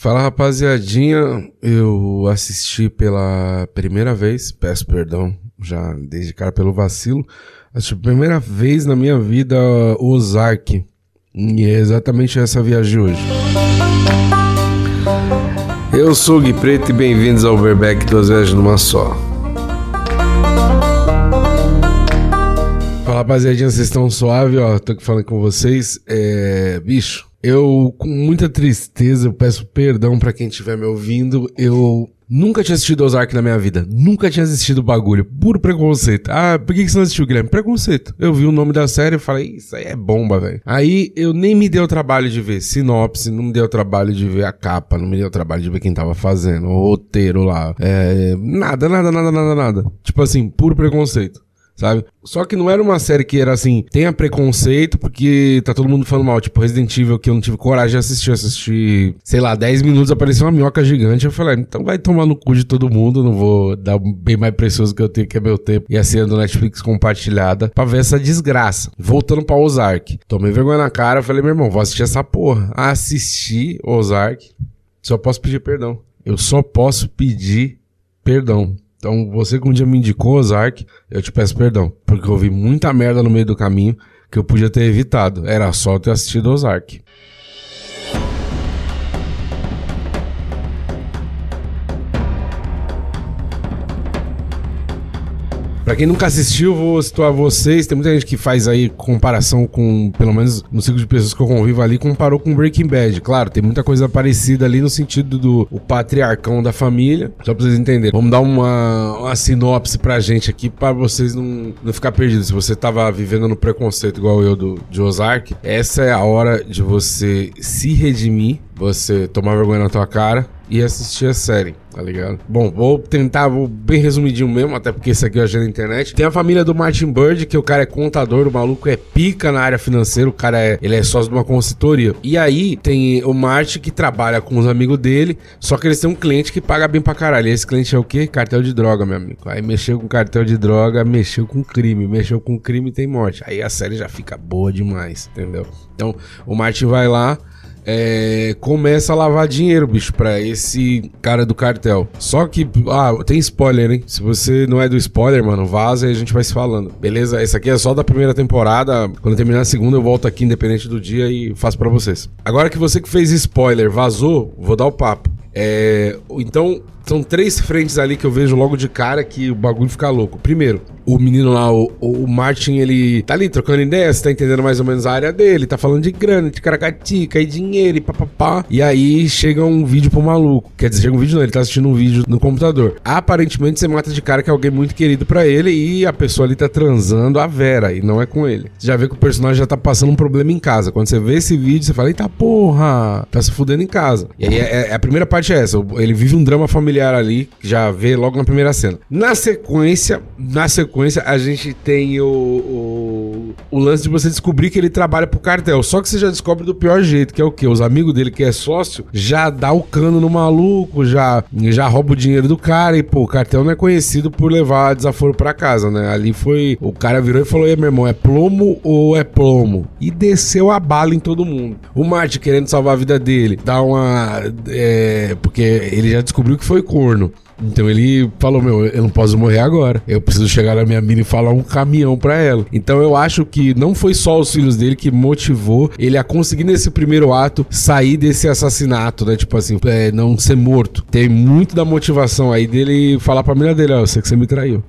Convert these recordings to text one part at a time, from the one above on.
Fala rapaziadinha, eu assisti pela primeira vez, peço perdão já desde cara pelo vacilo, assisti pela primeira vez na minha vida Ozark, e é exatamente essa viagem de hoje. Eu sou o Gui Preto e bem-vindos ao Overback Duas Viagens numa Só. Fala rapaziadinha, vocês estão suave, ó, tô aqui falando com vocês, é... bicho, eu, com muita tristeza, eu peço perdão para quem estiver me ouvindo. Eu nunca tinha assistido Ozark na minha vida. Nunca tinha assistido o bagulho. Puro preconceito. Ah, por que, você não assistiu, Guilherme? Preconceito. Eu vi o nome da série e falei, isso aí é bomba, velho. Aí eu nem me dei o trabalho de ver sinopse, não me deu o trabalho de ver a capa, não me deu o trabalho de ver quem tava fazendo, o roteiro lá. É, nada, nada, nada, nada, nada. Tipo assim, puro preconceito sabe? Só que não era uma série que era assim, tenha preconceito, porque tá todo mundo falando mal. Tipo, Resident Evil, que eu não tive coragem de assistir. Eu assisti, sei lá, 10 minutos, apareceu uma minhoca gigante. Eu falei, ah, então vai tomar no cu de todo mundo, não vou dar bem mais precioso que eu tenho, que é meu tempo. E a senha do Netflix compartilhada pra ver essa desgraça. Voltando pra Ozark. Tomei vergonha na cara, falei, meu irmão, vou assistir essa porra. Assisti Ozark, só posso pedir perdão. Eu só posso pedir perdão. Então, você que um dia me indicou Ozark, eu te peço perdão, porque eu vi muita merda no meio do caminho que eu podia ter evitado. Era só ter assistido Ozark. Pra quem nunca assistiu, vou situar vocês. Tem muita gente que faz aí comparação com, pelo menos no ciclo de pessoas que eu convivo ali, comparou com Breaking Bad. Claro, tem muita coisa parecida ali no sentido do o patriarcão da família. Só pra vocês entenderem. Vamos dar uma, uma sinopse pra gente aqui, pra vocês não, não ficar perdidos. Se você tava vivendo no preconceito igual eu do, de Ozark, essa é a hora de você se redimir, você tomar vergonha na tua cara e assistir a série, tá ligado? Bom, vou tentar, vou bem resumidinho mesmo, até porque isso aqui eu achei na internet. Tem a família do Martin Bird, que o cara é contador, o maluco é pica na área financeira, o cara é, ele é sócio de uma consultoria. E aí tem o Martin que trabalha com os amigos dele, só que eles têm um cliente que paga bem pra caralho. E esse cliente é o quê? Cartel de droga, meu amigo. Aí mexeu com cartel de droga, mexeu com crime, mexeu com crime tem morte. Aí a série já fica boa demais, entendeu? Então, o Martin vai lá, é, começa a lavar dinheiro, bicho, pra esse cara do cartel. Só que, ah, tem spoiler, hein? Se você não é do spoiler, mano, vaza e a gente vai se falando. Beleza? Esse aqui é só da primeira temporada. Quando terminar a segunda, eu volto aqui, independente do dia, e faço para vocês. Agora que você que fez spoiler vazou, vou dar o papo. É, então, são três frentes ali que eu vejo logo de cara que o bagulho fica louco. Primeiro, o menino lá, o, o Martin, ele tá ali trocando ideia, você tá entendendo mais ou menos a área dele, tá falando de grana, de caracatica e dinheiro e papapá. E aí chega um vídeo pro maluco. Quer dizer, chega um vídeo não, ele tá assistindo um vídeo no computador. Aparentemente você mata de cara que é alguém muito querido para ele e a pessoa ali tá transando a Vera e não é com ele. Você já vê que o personagem já tá passando um problema em casa. Quando você vê esse vídeo, você fala, eita porra, tá se fudendo em casa. E aí é, é, a primeira parte é essa, ele vive um drama familiar ali, que já vê logo na primeira cena. Na sequência, na sequência, a gente tem o, o, o, lance de você descobrir que ele trabalha pro cartel. Só que você já descobre do pior jeito, que é o quê? Os amigos dele, que é sócio, já dá o cano no maluco, já, já rouba o dinheiro do cara. E, pô, o cartel não é conhecido por levar desaforo pra casa, né? Ali foi. O cara virou e falou: Ei, meu irmão, é plomo ou é plomo? E desceu a bala em todo mundo. O Martin querendo salvar a vida dele, dá uma. É, porque ele já descobriu que foi corno. Então ele falou: Meu, eu não posso morrer agora. Eu preciso chegar na minha mina e falar um caminhão pra ela. Então eu acho que não foi só os filhos dele que motivou ele a conseguir nesse primeiro ato sair desse assassinato, né? Tipo assim, é, não ser morto. Tem muito da motivação aí dele falar pra mina dele: Ó, oh, eu sei que você me traiu.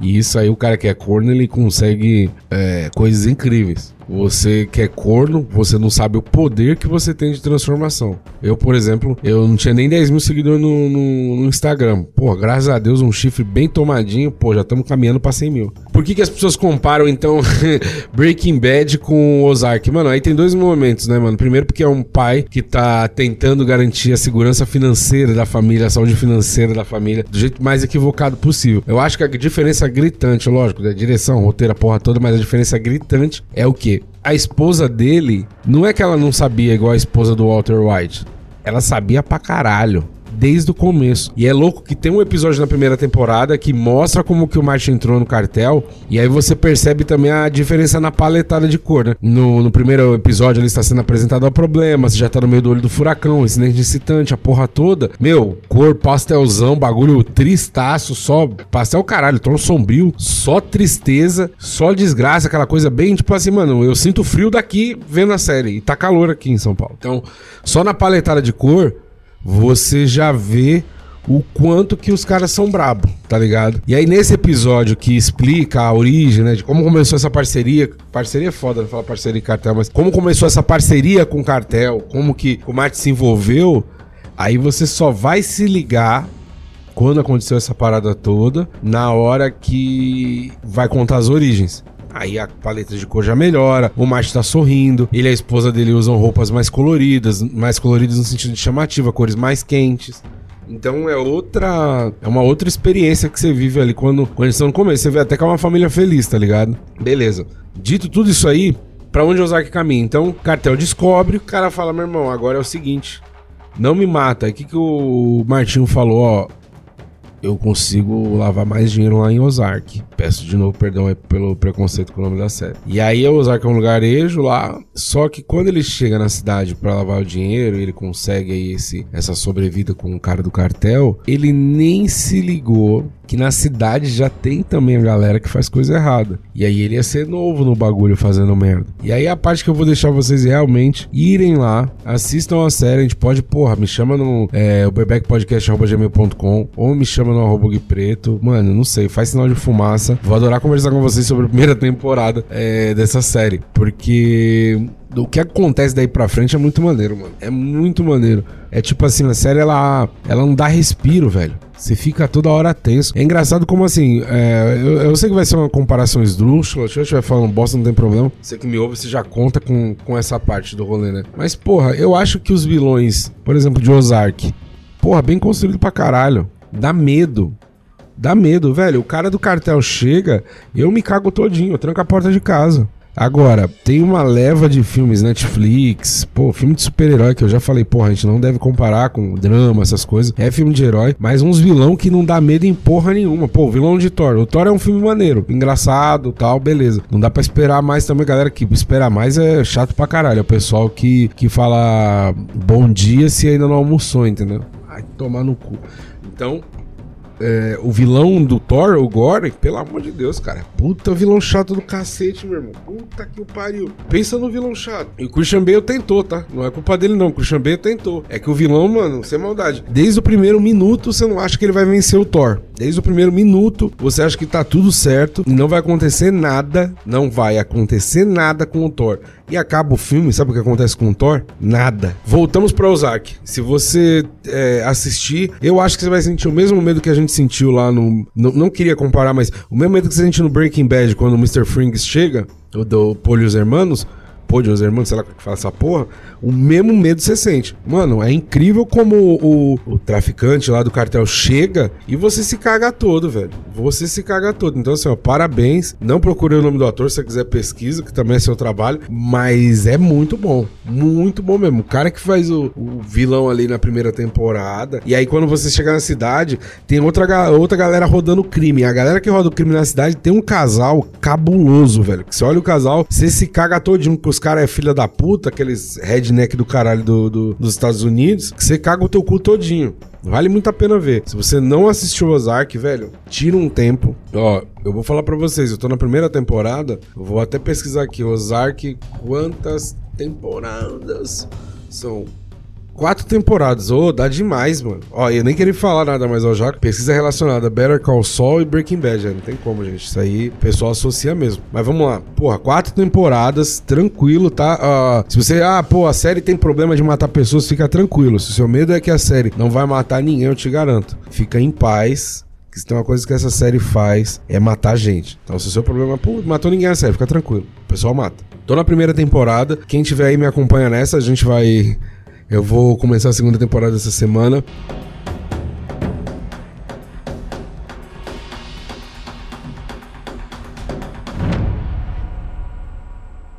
E isso aí, o cara que é corno, ele consegue é, coisas incríveis. Você que é corno, você não sabe o poder que você tem de transformação. Eu, por exemplo, eu não tinha nem 10 mil seguidores no, no, no Instagram. Pô, graças a Deus, um chifre bem tomadinho, pô, já estamos caminhando para 100 mil. Por que, que as pessoas comparam, então, Breaking Bad com Ozark? Mano, aí tem dois momentos, né, mano? Primeiro porque é um pai que tá tentando garantir a segurança financeira da família, a saúde financeira da família, do jeito mais equivocado possível. Eu acho que a diferença gritante, lógico, da direção, roteiro, a porra toda, mas a diferença gritante é o quê? A esposa dele, não é que ela não sabia igual a esposa do Walter White. Ela sabia pra caralho desde o começo. E é louco que tem um episódio na primeira temporada que mostra como que o Martin entrou no cartel, e aí você percebe também a diferença na paletada de cor, né? No, no primeiro episódio ele está sendo apresentado ao problema, você já tá no meio do olho do furacão, incidente incitante, a porra toda. Meu, cor pastelzão, bagulho tristaço, só pastel caralho, tom sombrio, só tristeza, só desgraça, aquela coisa bem tipo assim, mano, eu sinto frio daqui vendo a série, e tá calor aqui em São Paulo. Então, só na paletada de cor, você já vê o quanto que os caras são brabo, tá ligado? E aí nesse episódio que explica a origem, né, de como começou essa parceria, parceria é foda, não falar parceria e cartel, mas como começou essa parceria com o cartel, como que o Marte se envolveu, aí você só vai se ligar quando aconteceu essa parada toda, na hora que vai contar as origens. Aí a paleta de cor já melhora, o Marte tá sorrindo, ele e a esposa dele usam roupas mais coloridas, mais coloridas no sentido de chamativa, cores mais quentes. Então é outra. É uma outra experiência que você vive ali quando, quando estão no começo. Você vê até que é uma família feliz, tá ligado? Beleza. Dito tudo isso aí, para onde o Ozark caminha? Então, cartel descobre, o cara fala: meu irmão, agora é o seguinte. Não me mata. O que, que o Martinho falou, ó? Eu consigo lavar mais dinheiro lá em Ozark. Peço de novo perdão pelo preconceito com o nome da série. E aí Ozark é um lugarejo lá, só que quando ele chega na cidade para lavar o dinheiro, ele consegue aí esse, essa sobrevida com o cara do cartel, ele nem se ligou que na cidade já tem também a galera que faz coisa errada. E aí ele ia ser novo no bagulho fazendo merda. E aí a parte que eu vou deixar vocês realmente irem lá, assistam a série, a gente pode, porra, me chama no é, o ou me chama no arroba preto. Mano, não sei, faz sinal de fumaça. Vou adorar conversar com vocês sobre a primeira temporada é, dessa série. Porque o que acontece daí pra frente é muito maneiro, mano. É muito maneiro. É tipo assim, a série ela, ela não dá respiro, velho. Você fica toda hora tenso. É engraçado como assim, é, eu, eu, sei que vai ser uma comparação esdrúxula, se eu estiver falando bosta, não tem problema. Você que me ouve, você já conta com, com essa parte do rolê, né? Mas, porra, eu acho que os vilões, por exemplo, de Ozark, porra, bem construído pra caralho. Dá medo. Dá medo, velho. O cara do cartel chega, eu me cago todinho, eu tranco a porta de casa. Agora, tem uma leva de filmes Netflix, pô, filme de super-herói que eu já falei, porra, a gente não deve comparar com drama, essas coisas. É filme de herói, mas uns vilão que não dá medo em porra nenhuma. Pô, vilão de Thor. O Thor é um filme maneiro, engraçado tal, beleza. Não dá pra esperar mais também, galera que espera mais é chato pra caralho. É o pessoal que, que fala bom dia se ainda não almoçou, entendeu? Ai, tomar no cu. Então, é, o vilão do Thor, o Gore, pelo amor de Deus, cara. Puta vilão chato do cacete, meu irmão. Puta que o pariu. Pensa no vilão chato. E o Christian Bale tentou, tá? Não é culpa dele, não. O Christian Bale tentou. É que o vilão, mano, sem maldade. Desde o primeiro minuto, você não acha que ele vai vencer o Thor. Desde o primeiro minuto, você acha que tá tudo certo e não vai acontecer nada. Não vai acontecer nada com o Thor. E acaba o filme, sabe o que acontece com o Thor? Nada. Voltamos pra Ozark. Se você é, assistir, eu acho que você vai sentir o mesmo medo que a gente sentiu lá no. Não, não queria comparar, mas o mesmo medo que você sentiu no Breaking Bad quando o Mr. Frings chega, o do Polios Hermanos. Polios Hermanos, sei lá como que fala essa porra o mesmo medo você sente. Mano, é incrível como o, o, traficante lá do cartel chega e você se caga todo, velho. Você se caga todo. Então, assim, ó, parabéns. Não procure o nome do ator se você quiser pesquisa, que também é seu trabalho. Mas é muito bom. Muito bom mesmo. O cara que faz o, o vilão ali na primeira temporada. E aí, quando você chegar na cidade, tem outra, outra galera rodando crime. A galera que roda o crime na cidade tem um casal cabuloso, velho. Que você olha o casal, você se caga todinho, porque os caras é filha da puta, aqueles red redneck do caralho do, do, dos Estados Unidos, que você caga o teu cu todinho. Vale muito a pena ver. Se você não assistiu Ozark, velho, tira um tempo. Ó, eu vou falar para vocês, eu tô na primeira temporada, vou até pesquisar aqui, Ozark, quantas temporadas são? Quatro temporadas, ô, oh, dá demais, mano. Ó, eu nem queria falar nada, mas ó, já pesquisa relacionada Better Call Saul e Breaking Bad, já não tem como, gente. Isso aí o pessoal associa mesmo. Mas vamos lá. Porra, quatro temporadas, tranquilo, tá? Uh, se você, ah, pô, a série tem problema de matar pessoas, fica tranquilo. Se o seu medo é que a série não vai matar ninguém, eu te garanto. Fica em paz. Que se tem uma coisa que essa série faz é matar gente. Então, se o seu problema é, pô, matou ninguém na série, fica tranquilo. O pessoal mata. Tô na primeira temporada. Quem tiver aí me acompanha nessa, a gente vai eu vou começar a segunda temporada essa semana.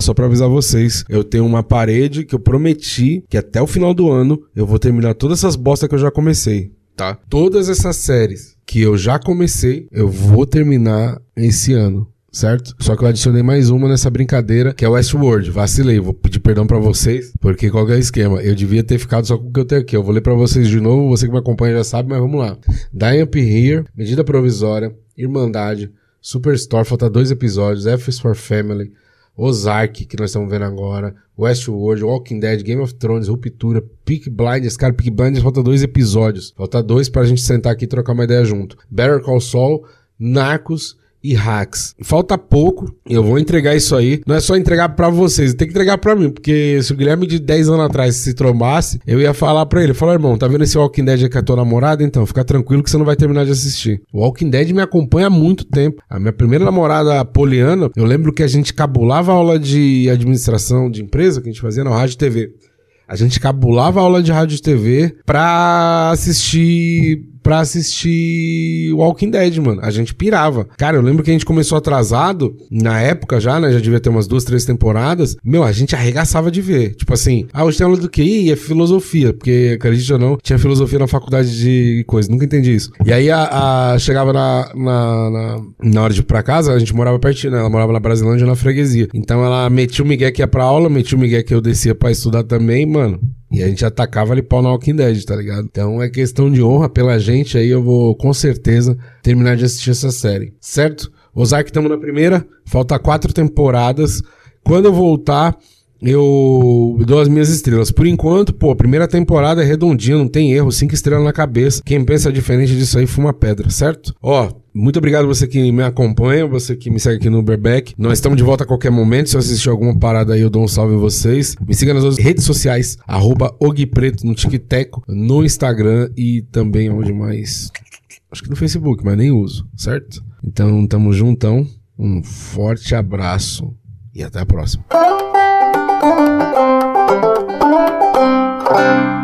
só pra avisar vocês, eu tenho uma parede que eu prometi que até o final do ano eu vou terminar todas essas bostas que eu já comecei, tá? Todas essas séries que eu já comecei, eu vou terminar esse ano certo? Só que eu adicionei mais uma nessa brincadeira, que é Westworld. Vacilei, vou pedir perdão para vocês, porque qual é o esquema? Eu devia ter ficado só com o que eu tenho aqui. Eu vou ler para vocês de novo, você que me acompanha já sabe, mas vamos lá. Dying Up Here, Medida Provisória, Irmandade, Superstore, falta dois episódios, F is for Family, Ozark, que nós estamos vendo agora, Westworld, Walking Dead, Game of Thrones, Ruptura, Peak Blinders, cara, Peak Blinders falta dois episódios. Falta dois pra gente sentar aqui e trocar uma ideia junto. Better Call Saul, Narcos e hacks. Falta pouco, eu vou entregar isso aí. Não é só entregar para vocês, tem que entregar para mim, porque se o Guilherme de 10 anos atrás se trombasse, eu ia falar para ele, falar, irmão, tá vendo esse Walking Dead com a tua namorada? Então, fica tranquilo que você não vai terminar de assistir. O Walking Dead me acompanha há muito tempo. A minha primeira namorada, Poliana, eu lembro que a gente cabulava a aula de administração de empresa que a gente fazia na rádio TV. A gente cabulava aula de rádio e TV pra assistir pra assistir Walking Dead, mano. A gente pirava. Cara, eu lembro que a gente começou atrasado, na época já, né? Já devia ter umas duas, três temporadas. Meu, a gente arregaçava de ver. Tipo assim, ah, hoje tem aula do QI é filosofia, porque, acredite ou não, tinha filosofia na faculdade de coisa. Nunca entendi isso. E aí a, a chegava na, na, na, na, hora de ir pra casa, a gente morava pertinho, né? Ela morava na Brasilândia, na freguesia. Então ela metia o Miguel que ia pra aula, metia o Miguel que eu descia pra estudar também, mano. E a gente atacava ali pau na Walking Dead, tá ligado? Então é questão de honra pela gente aí, eu vou com certeza terminar de assistir essa série, certo? Ozark estamos na primeira, falta quatro temporadas. Quando eu voltar, eu dou as minhas estrelas. Por enquanto, pô, a primeira temporada é redondinha, não tem erro, cinco estrelas na cabeça. Quem pensa diferente disso aí fuma pedra, certo? Ó, muito obrigado você que me acompanha, você que me segue aqui no Uberback. Nós estamos de volta a qualquer momento. Se eu assistir alguma parada aí, eu dou um salve em vocês. Me siga nas outras redes sociais, arroba Preto no TikTok, no Instagram e também onde mais. Acho que no Facebook, mas nem uso, certo? Então, tamo juntão. Um forte abraço e até a próxima. Thank you.